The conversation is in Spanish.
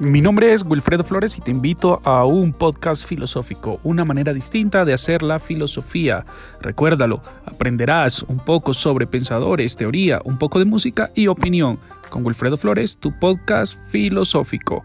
Mi nombre es Wilfredo Flores y te invito a un podcast filosófico, una manera distinta de hacer la filosofía. Recuérdalo, aprenderás un poco sobre pensadores, teoría, un poco de música y opinión con Wilfredo Flores, tu podcast filosófico.